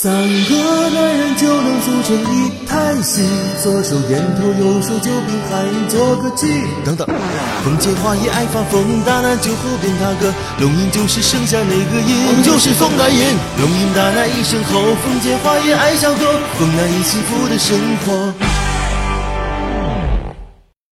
三个男人就能组成一台戏，左手烟头，右手酒瓶，还做个鸡。等等，风姐花也爱发疯，打男酒后边他个龙吟就是剩下那个音，就是风男吟。龙吟大那一声吼，风姐花也爱小歌，风男一幸福的生活。